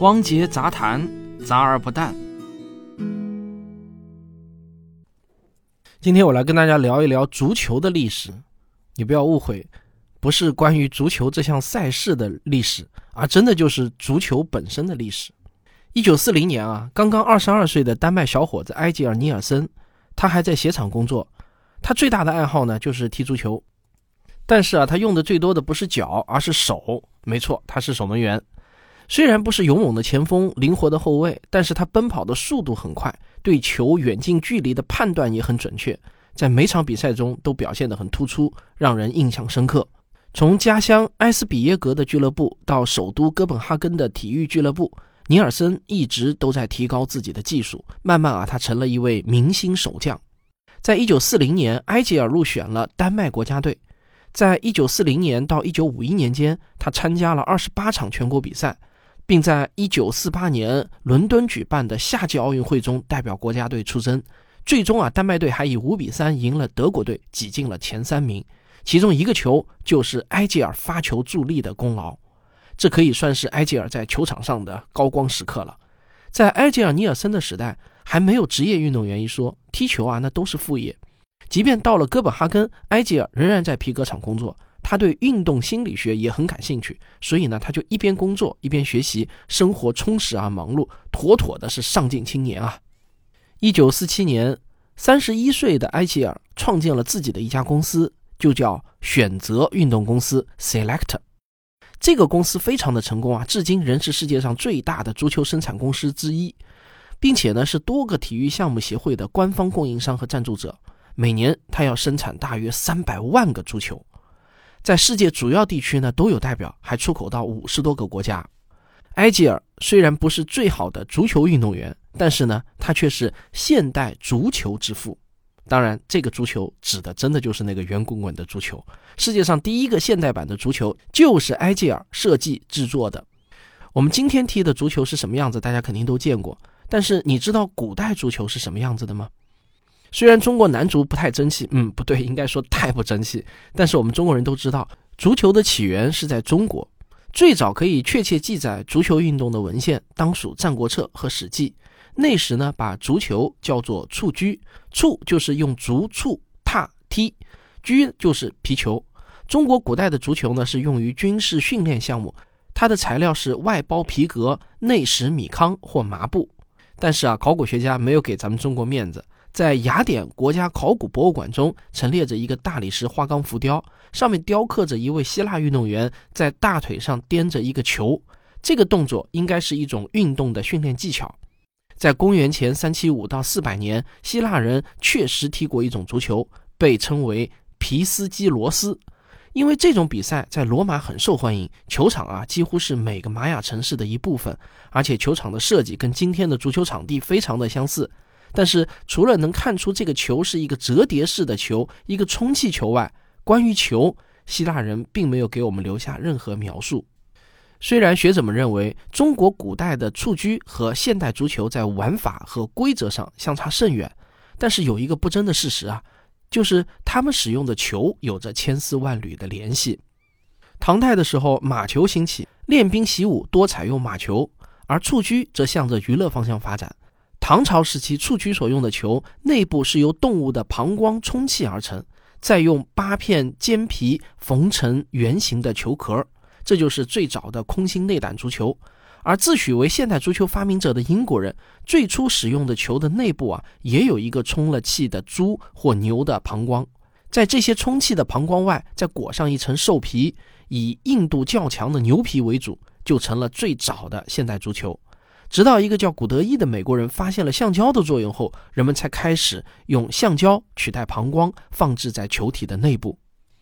汪杰杂谈，杂而不淡。今天我来跟大家聊一聊足球的历史。你不要误会，不是关于足球这项赛事的历史，而真的就是足球本身的历史。一九四零年啊，刚刚二十二岁的丹麦小伙子埃吉尔尼尔森，他还在鞋厂工作。他最大的爱好呢，就是踢足球。但是啊，他用的最多的不是脚，而是手。没错，他是守门员。虽然不是勇猛的前锋、灵活的后卫，但是他奔跑的速度很快，对球远近距离的判断也很准确，在每场比赛中都表现得很突出，让人印象深刻。从家乡埃斯比耶格的俱乐部到首都哥本哈根的体育俱乐部，尼尔森一直都在提高自己的技术，慢慢啊，他成了一位明星守将。在一九四零年，埃吉尔入选了丹麦国家队。在一九四零年到一九五一年间，他参加了二十八场全国比赛，并在一九四八年伦敦举办的夏季奥运会中代表国家队出征。最终啊，丹麦队还以五比三赢了德国队，挤进了前三名。其中一个球就是埃吉尔发球助力的功劳，这可以算是埃吉尔在球场上的高光时刻了。在埃吉尔尼尔森的时代。还没有职业运动员一说，踢球啊，那都是副业。即便到了哥本哈根，埃吉尔仍然在皮革厂工作。他对运动心理学也很感兴趣，所以呢，他就一边工作一边学习，生活充实而忙碌，妥妥的是上进青年啊。一九四七年，三十一岁的埃吉尔创建了自己的一家公司，就叫选择运动公司 （Select）。这个公司非常的成功啊，至今仍是世界上最大的足球生产公司之一。并且呢，是多个体育项目协会的官方供应商和赞助者。每年，他要生产大约三百万个足球，在世界主要地区呢都有代表，还出口到五十多个国家。埃吉尔虽然不是最好的足球运动员，但是呢，他却是现代足球之父。当然，这个足球指的真的就是那个圆滚滚的足球。世界上第一个现代版的足球就是埃吉尔设计制作的。我们今天踢的足球是什么样子，大家肯定都见过。但是你知道古代足球是什么样子的吗？虽然中国男足不太争气，嗯，不对，应该说太不争气。但是我们中国人都知道，足球的起源是在中国，最早可以确切记载足球运动的文献当属《战国策》和《史记》。那时呢，把足球叫做蹴鞠，蹴就是用足蹴踏踢，鞠就是皮球。中国古代的足球呢，是用于军事训练项目，它的材料是外包皮革，内实米糠或麻布。但是啊，考古学家没有给咱们中国面子，在雅典国家考古博物馆中陈列着一个大理石花岗浮雕，上面雕刻着一位希腊运动员在大腿上掂着一个球，这个动作应该是一种运动的训练技巧。在公元前三七五到四百年，希腊人确实踢过一种足球，被称为皮斯基罗斯。因为这种比赛在罗马很受欢迎，球场啊几乎是每个玛雅城市的一部分，而且球场的设计跟今天的足球场地非常的相似。但是除了能看出这个球是一个折叠式的球，一个充气球外，关于球，希腊人并没有给我们留下任何描述。虽然学者们认为中国古代的蹴鞠和现代足球在玩法和规则上相差甚远，但是有一个不争的事实啊。就是他们使用的球有着千丝万缕的联系。唐代的时候，马球兴起，练兵习武多采用马球，而蹴鞠则向着娱乐方向发展。唐朝时期，蹴鞠所用的球内部是由动物的膀胱充气而成，再用八片尖皮缝成圆形的球壳，这就是最早的空心内胆足球。而自诩为现代足球发明者的英国人，最初使用的球的内部啊，也有一个充了气的猪或牛的膀胱，在这些充气的膀胱外，再裹上一层兽皮，以硬度较强的牛皮为主，就成了最早的现代足球。直到一个叫古德伊的美国人发现了橡胶的作用后，人们才开始用橡胶取代膀胱，放置在球体的内部。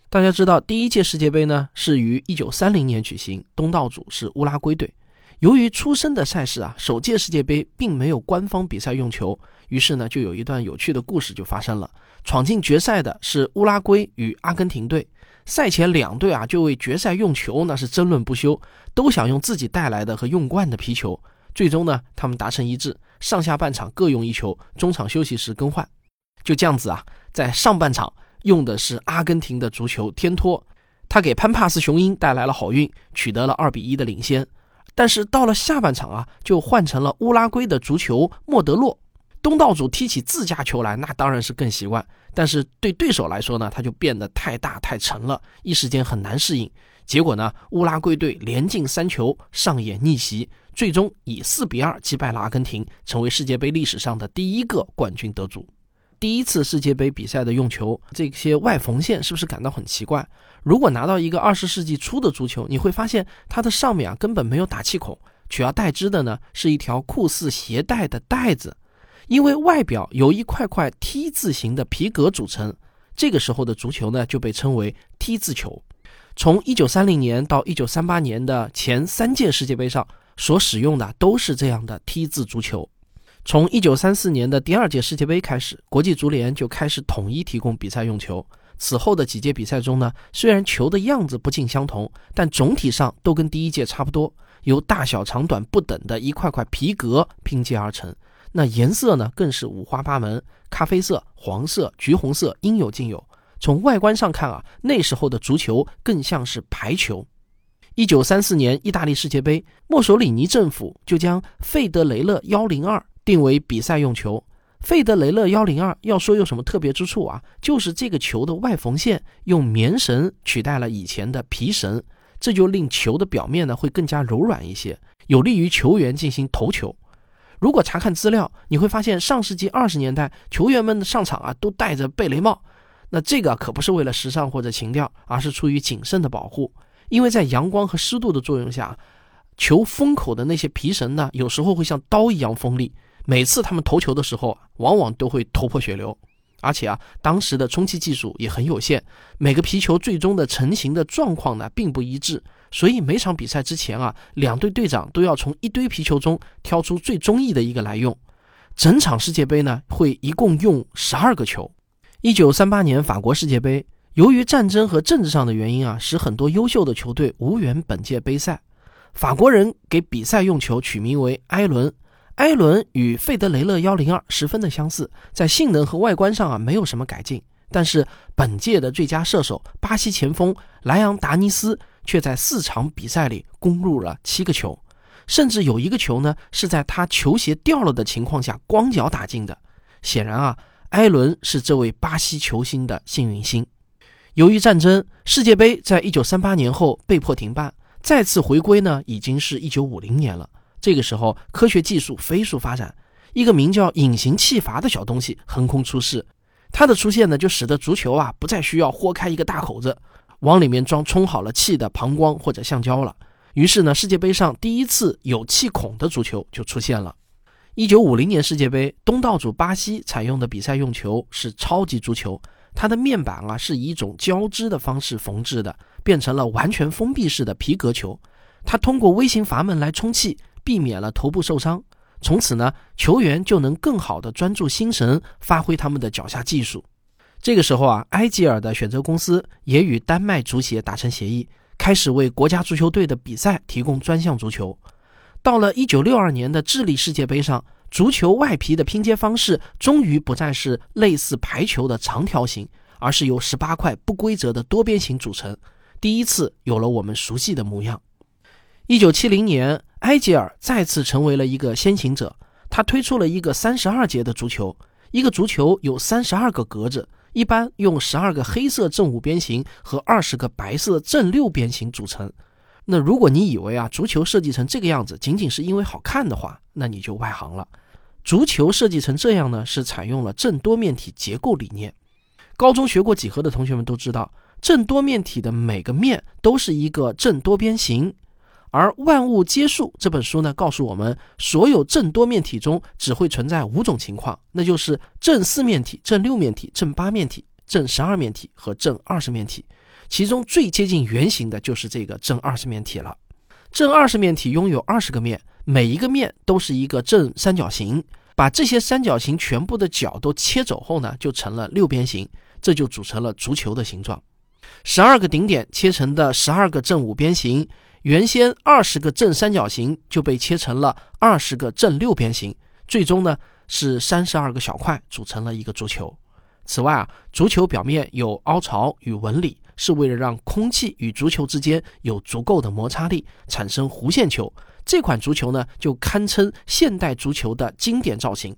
大家知道，第一届世界杯呢是于一九三零年举行，东道主是乌拉圭队。由于出生的赛事啊，首届世界杯并没有官方比赛用球，于是呢，就有一段有趣的故事就发生了。闯进决赛的是乌拉圭与阿根廷队，赛前两队啊就为决赛用球那是争论不休，都想用自己带来的和用惯的皮球。最终呢，他们达成一致，上下半场各用一球，中场休息时更换。就这样子啊，在上半场用的是阿根廷的足球天托，他给潘帕斯雄鹰带来了好运，取得了二比一的领先。但是到了下半场啊，就换成了乌拉圭的足球莫德洛。东道主踢起自家球来，那当然是更习惯。但是对对手来说呢，他就变得太大太沉了，一时间很难适应。结果呢，乌拉圭队连进三球，上演逆袭，最终以四比二击败了阿根廷，成为世界杯历史上的第一个冠军得主。第一次世界杯比赛的用球，这些外缝线是不是感到很奇怪？如果拿到一个二十世纪初的足球，你会发现它的上面啊根本没有打气孔，取而代之的呢是一条酷似鞋带的带子。因为外表由一块块 T 字形的皮革组成，这个时候的足球呢就被称为 T 字球。从1930年到1938年的前三届世界杯上所使用的都是这样的 T 字足球。从1934年的第二届世界杯开始，国际足联就开始统一提供比赛用球。此后的几届比赛中呢，虽然球的样子不尽相同，但总体上都跟第一届差不多，由大小长短不等的一块块皮革拼接而成。那颜色呢，更是五花八门，咖啡色、黄色、橘红色，应有尽有。从外观上看啊，那时候的足球更像是排球。一九三四年意大利世界杯，墨索里尼政府就将费德雷勒幺零二定为比赛用球。费德雷勒幺零二要说有什么特别之处啊，就是这个球的外缝线用棉绳取代了以前的皮绳，这就令球的表面呢会更加柔软一些，有利于球员进行投球。如果查看资料，你会发现上世纪二十年代球员们的上场啊都戴着贝雷帽，那这个可不是为了时尚或者情调，而是出于谨慎的保护。因为在阳光和湿度的作用下，球封口的那些皮绳呢，有时候会像刀一样锋利。每次他们投球的时候，往往都会头破血流。而且啊，当时的充气技术也很有限，每个皮球最终的成型的状况呢并不一致。所以每场比赛之前啊，两队队长都要从一堆皮球中挑出最中意的一个来用。整场世界杯呢，会一共用十二个球。一九三八年法国世界杯，由于战争和政治上的原因啊，使很多优秀的球队无缘本届杯赛。法国人给比赛用球取名为埃伦。埃伦与费德雷勒幺零二十分的相似，在性能和外观上啊没有什么改进。但是本届的最佳射手巴西前锋莱昂达尼斯。却在四场比赛里攻入了七个球，甚至有一个球呢是在他球鞋掉了的情况下光脚打进的。显然啊，埃伦是这位巴西球星的幸运星。由于战争，世界杯在一九三八年后被迫停办，再次回归呢已经是一九五零年了。这个时候，科学技术飞速发展，一个名叫隐形气阀的小东西横空出世，它的出现呢就使得足球啊不再需要豁开一个大口子。往里面装充好了气的膀胱或者橡胶了。于是呢，世界杯上第一次有气孔的足球就出现了。一九五零年世界杯，东道主巴西采用的比赛用球是超级足球，它的面板啊是以一种交织的方式缝制的，变成了完全封闭式的皮革球。它通过微型阀门来充气，避免了头部受伤。从此呢，球员就能更好的专注心神，发挥他们的脚下技术。这个时候啊，埃吉尔的选择公司也与丹麦足协达成协议，开始为国家足球队的比赛提供专项足球。到了1962年的智利世界杯上，足球外皮的拼接方式终于不再是类似排球的长条形，而是由十八块不规则的多边形组成，第一次有了我们熟悉的模样。1970年，埃吉尔再次成为了一个先行者，他推出了一个三十二节的足球，一个足球有三十二个格子。一般用十二个黑色正五边形和二十个白色正六边形组成。那如果你以为啊足球设计成这个样子仅仅是因为好看的话，那你就外行了。足球设计成这样呢，是采用了正多面体结构理念。高中学过几何的同学们都知道，正多面体的每个面都是一个正多边形。而《万物皆数》这本书呢，告诉我们，所有正多面体中只会存在五种情况，那就是正四面体、正六面体、正八面体、正十二面体和正二十面体。其中最接近圆形的就是这个正二十面体了。正二十面体拥有二十个面，每一个面都是一个正三角形。把这些三角形全部的角都切走后呢，就成了六边形，这就组成了足球的形状。十二个顶点切成的十二个正五边形。原先二十个正三角形就被切成了二十个正六边形，最终呢是三十二个小块组成了一个足球。此外啊，足球表面有凹槽与纹理，是为了让空气与足球之间有足够的摩擦力，产生弧线球，这款足球呢就堪称现代足球的经典造型。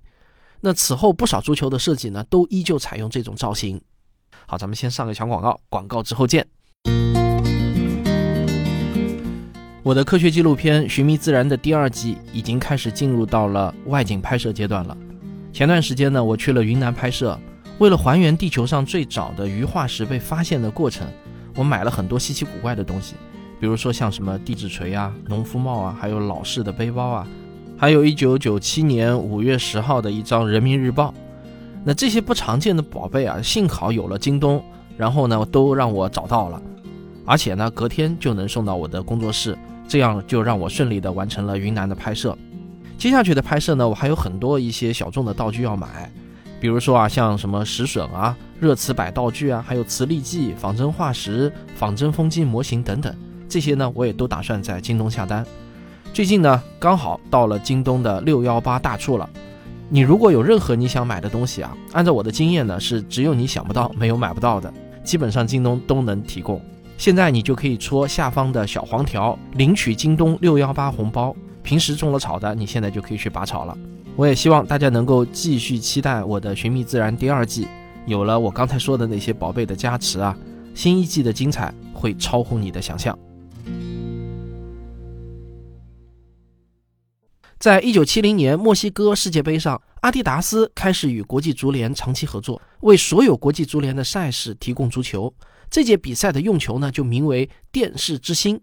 那此后不少足球的设计呢都依旧采用这种造型。好，咱们先上个小广告，广告之后见。我的科学纪录片《寻觅自然》的第二季已经开始进入到了外景拍摄阶段了。前段时间呢，我去了云南拍摄，为了还原地球上最早的鱼化石被发现的过程，我买了很多稀奇古怪的东西，比如说像什么地质锤啊、农夫帽啊，还有老式的背包啊，还有一九九七年五月十号的一张《人民日报》。那这些不常见的宝贝啊，幸好有了京东，然后呢，都让我找到了，而且呢，隔天就能送到我的工作室。这样就让我顺利的完成了云南的拍摄。接下去的拍摄呢，我还有很多一些小众的道具要买，比如说啊，像什么石笋啊、热磁摆道具啊，还有磁力计、仿真化石、仿真风机模型等等，这些呢，我也都打算在京东下单。最近呢，刚好到了京东的六幺八大促了。你如果有任何你想买的东西啊，按照我的经验呢，是只有你想不到，没有买不到的，基本上京东都能提供。现在你就可以戳下方的小黄条领取京东六幺八红包。平时种了草的，你现在就可以去拔草了。我也希望大家能够继续期待我的《寻觅自然》第二季。有了我刚才说的那些宝贝的加持啊，新一季的精彩会超乎你的想象。在一九七零年墨西哥世界杯上，阿迪达斯开始与国际足联长期合作，为所有国际足联的赛事提供足球。这届比赛的用球呢，就名为“电视之星”，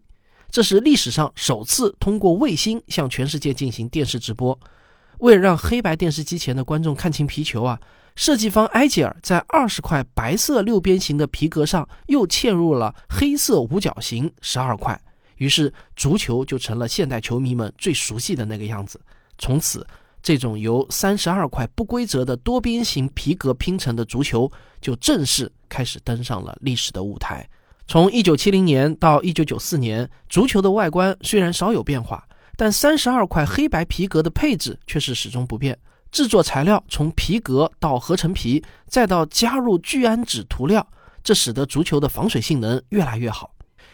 这是历史上首次通过卫星向全世界进行电视直播。为了让黑白电视机前的观众看清皮球啊，设计方埃吉尔在二十块白色六边形的皮革上又嵌入了黑色五角形十二块，于是足球就成了现代球迷们最熟悉的那个样子。从此。这种由三十二块不规则的多边形皮革拼成的足球，就正式开始登上了历史的舞台。从一九七零年到一九九四年，足球的外观虽然少有变化，但三十二块黑白皮革的配置却是始终不变。制作材料从皮革到合成皮，再到加入聚氨酯涂料，这使得足球的防水性能越来越好。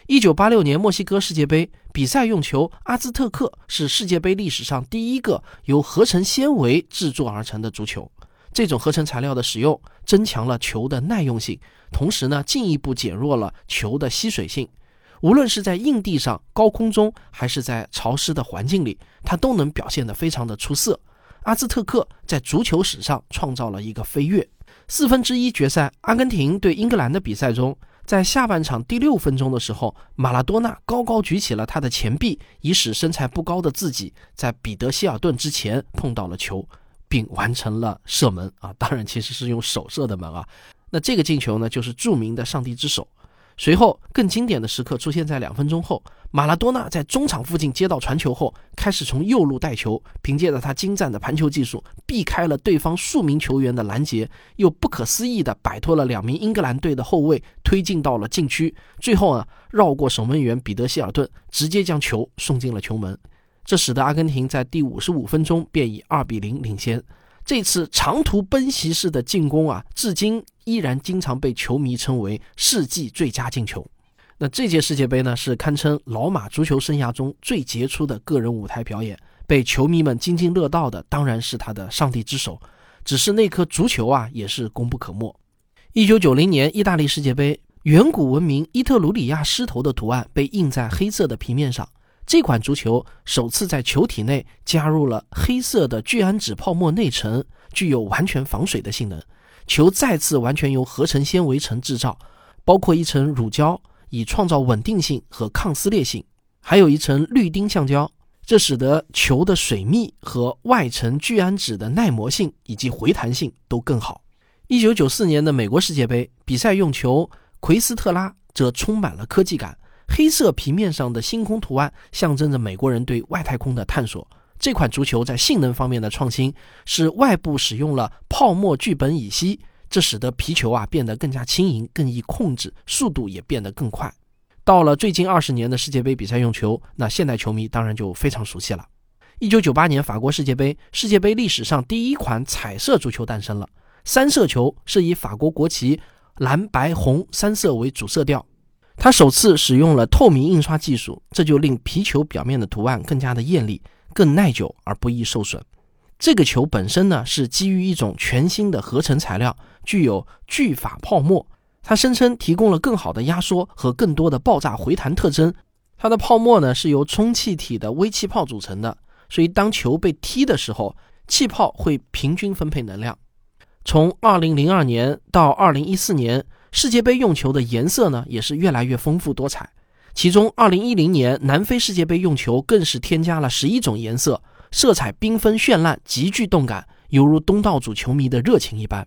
一九八六年墨西哥世界杯比赛用球阿兹特克是世界杯历史上第一个由合成纤维制作而成的足球。这种合成材料的使用增强了球的耐用性，同时呢进一步减弱了球的吸水性。无论是在硬地上、高空中，还是在潮湿的环境里，它都能表现得非常的出色。阿兹特克在足球史上创造了一个飞跃。四分之一决赛，阿根廷对英格兰的比赛中。在下半场第六分钟的时候，马拉多纳高高举起了他的前臂，以使身材不高的自己在彼得希尔顿之前碰到了球，并完成了射门啊！当然，其实是用手射的门啊。那这个进球呢，就是著名的“上帝之手”。随后，更经典的时刻出现在两分钟后。马拉多纳在中场附近接到传球后，开始从右路带球，凭借着他精湛的盘球技术，避开了对方数名球员的拦截，又不可思议地摆脱了两名英格兰队的后卫，推进到了禁区。最后啊，绕过守门员彼得希尔顿，直接将球送进了球门。这使得阿根廷在第五十五分钟便以二比零领先。这次长途奔袭式的进攻啊，至今依然经常被球迷称为世纪最佳进球。那这届世界杯呢，是堪称老马足球生涯中最杰出的个人舞台表演，被球迷们津津乐道的当然是他的上帝之手。只是那颗足球啊，也是功不可没。一九九零年意大利世界杯，远古文明伊特鲁里亚狮头的图案被印在黑色的平面上。这款足球首次在球体内加入了黑色的聚氨酯泡沫内层，具有完全防水的性能。球再次完全由合成纤维层制造，包括一层乳胶。以创造稳定性和抗撕裂性，还有一层氯丁橡胶，这使得球的水密和外层聚氨酯的耐磨性以及回弹性都更好。一九九四年的美国世界杯比赛用球奎斯特拉则充满了科技感，黑色平面上的星空图案象征着美国人对外太空的探索。这款足球在性能方面的创新是外部使用了泡沫聚苯乙烯。这使得皮球啊变得更加轻盈、更易控制，速度也变得更快。到了最近二十年的世界杯比赛用球，那现代球迷当然就非常熟悉了。一九九八年法国世界杯，世界杯历史上第一款彩色足球诞生了。三色球是以法国国旗蓝白红三色为主色调，它首次使用了透明印刷技术，这就令皮球表面的图案更加的艳丽、更耐久而不易受损。这个球本身呢是基于一种全新的合成材料，具有聚法泡沫。它声称提供了更好的压缩和更多的爆炸回弹特征。它的泡沫呢是由充气体的微气泡组成的，所以当球被踢的时候，气泡会平均分配能量。从2002年到2014年，世界杯用球的颜色呢也是越来越丰富多彩。其中，2010年南非世界杯用球更是添加了11种颜色。色彩缤纷绚烂，极具动感，犹如东道主球迷的热情一般。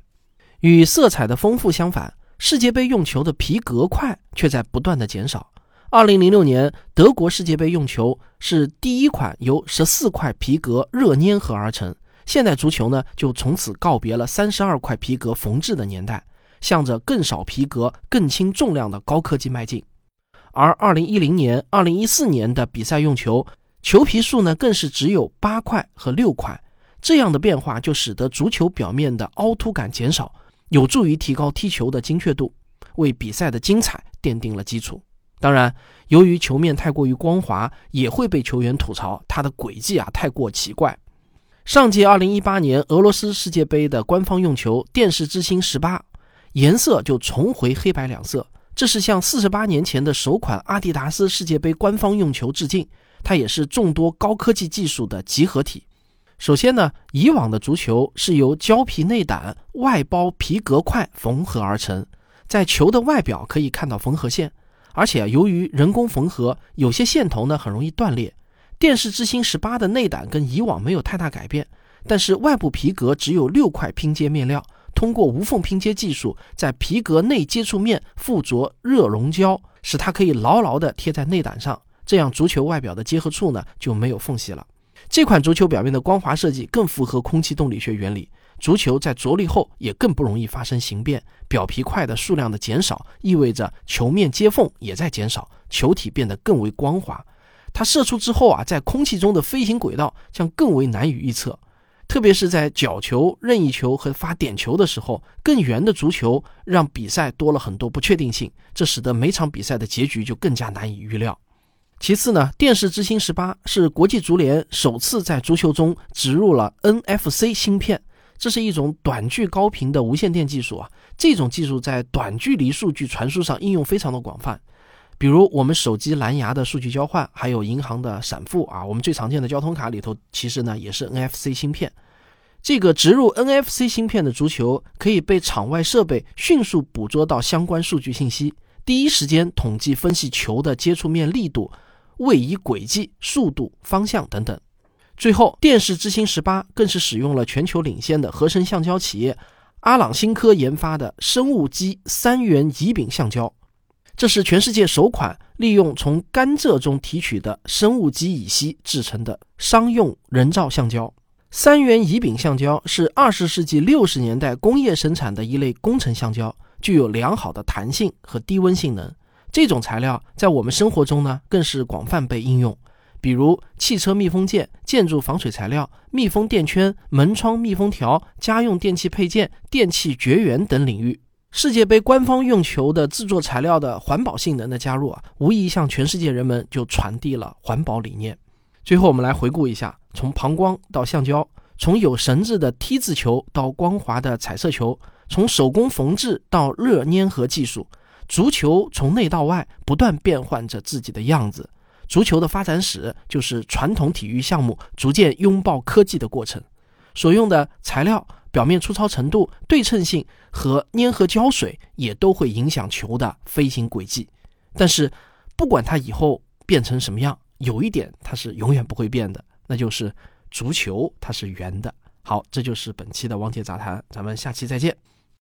与色彩的丰富相反，世界杯用球的皮革块却在不断的减少。二零零六年德国世界杯用球是第一款由十四块皮革热粘合而成。现代足球呢，就从此告别了三十二块皮革缝制的年代，向着更少皮革、更轻重量的高科技迈进。而二零一零年、二零一四年的比赛用球。球皮数呢，更是只有八块和六块，这样的变化就使得足球表面的凹凸感减少，有助于提高踢球的精确度，为比赛的精彩奠定了基础。当然，由于球面太过于光滑，也会被球员吐槽它的轨迹啊太过奇怪。上届二零一八年俄罗斯世界杯的官方用球电视之星十八，颜色就重回黑白两色，这是向四十八年前的首款阿迪达斯世界杯官方用球致敬。它也是众多高科技技术的集合体。首先呢，以往的足球是由胶皮内胆外包皮革块缝合而成，在球的外表可以看到缝合线，而且由于人工缝合，有些线头呢很容易断裂。电视之星十八的内胆跟以往没有太大改变，但是外部皮革只有六块拼接面料，通过无缝拼接技术，在皮革内接触面附着热熔胶，使它可以牢牢地贴在内胆上。这样，足球外表的结合处呢就没有缝隙了。这款足球表面的光滑设计更符合空气动力学原理。足球在着力后也更不容易发生形变。表皮块的数量的减少，意味着球面接缝也在减少，球体变得更为光滑。它射出之后啊，在空气中的飞行轨道将更为难以预测，特别是在角球、任意球和发点球的时候，更圆的足球让比赛多了很多不确定性，这使得每场比赛的结局就更加难以预料。其次呢，电视之星十八是国际足联首次在足球中植入了 NFC 芯片，这是一种短距高频的无线电技术啊。这种技术在短距离数据传输上应用非常的广泛，比如我们手机蓝牙的数据交换，还有银行的闪付啊。我们最常见的交通卡里头，其实呢也是 NFC 芯片。这个植入 NFC 芯片的足球可以被场外设备迅速捕捉到相关数据信息，第一时间统计分析球的接触面力度。位移轨迹、速度、方向等等。最后，电视之星十八更是使用了全球领先的合成橡胶企业阿朗新科研发的生物基三元乙丙橡胶，这是全世界首款利用从甘蔗中提取的生物基乙烯制成的商用人造橡胶。三元乙丙橡胶是二十世纪六十年代工业生产的一类工程橡胶，具有良好的弹性和低温性能。这种材料在我们生活中呢，更是广泛被应用，比如汽车密封件、建筑防水材料、密封垫圈、门窗密封条、家用电器配件、电器绝缘等领域。世界杯官方用球的制作材料的环保性能的加入啊，无疑向全世界人们就传递了环保理念。最后，我们来回顾一下：从膀胱到橡胶，从有绳子的 T 字球到光滑的彩色球，从手工缝制到热粘合技术。足球从内到外不断变换着自己的样子，足球的发展史就是传统体育项目逐渐拥抱科技的过程。所用的材料、表面粗糙程度、对称性和粘合胶水也都会影响球的飞行轨迹。但是，不管它以后变成什么样，有一点它是永远不会变的，那就是足球它是圆的。好，这就是本期的汪杰杂谈，咱们下期再见。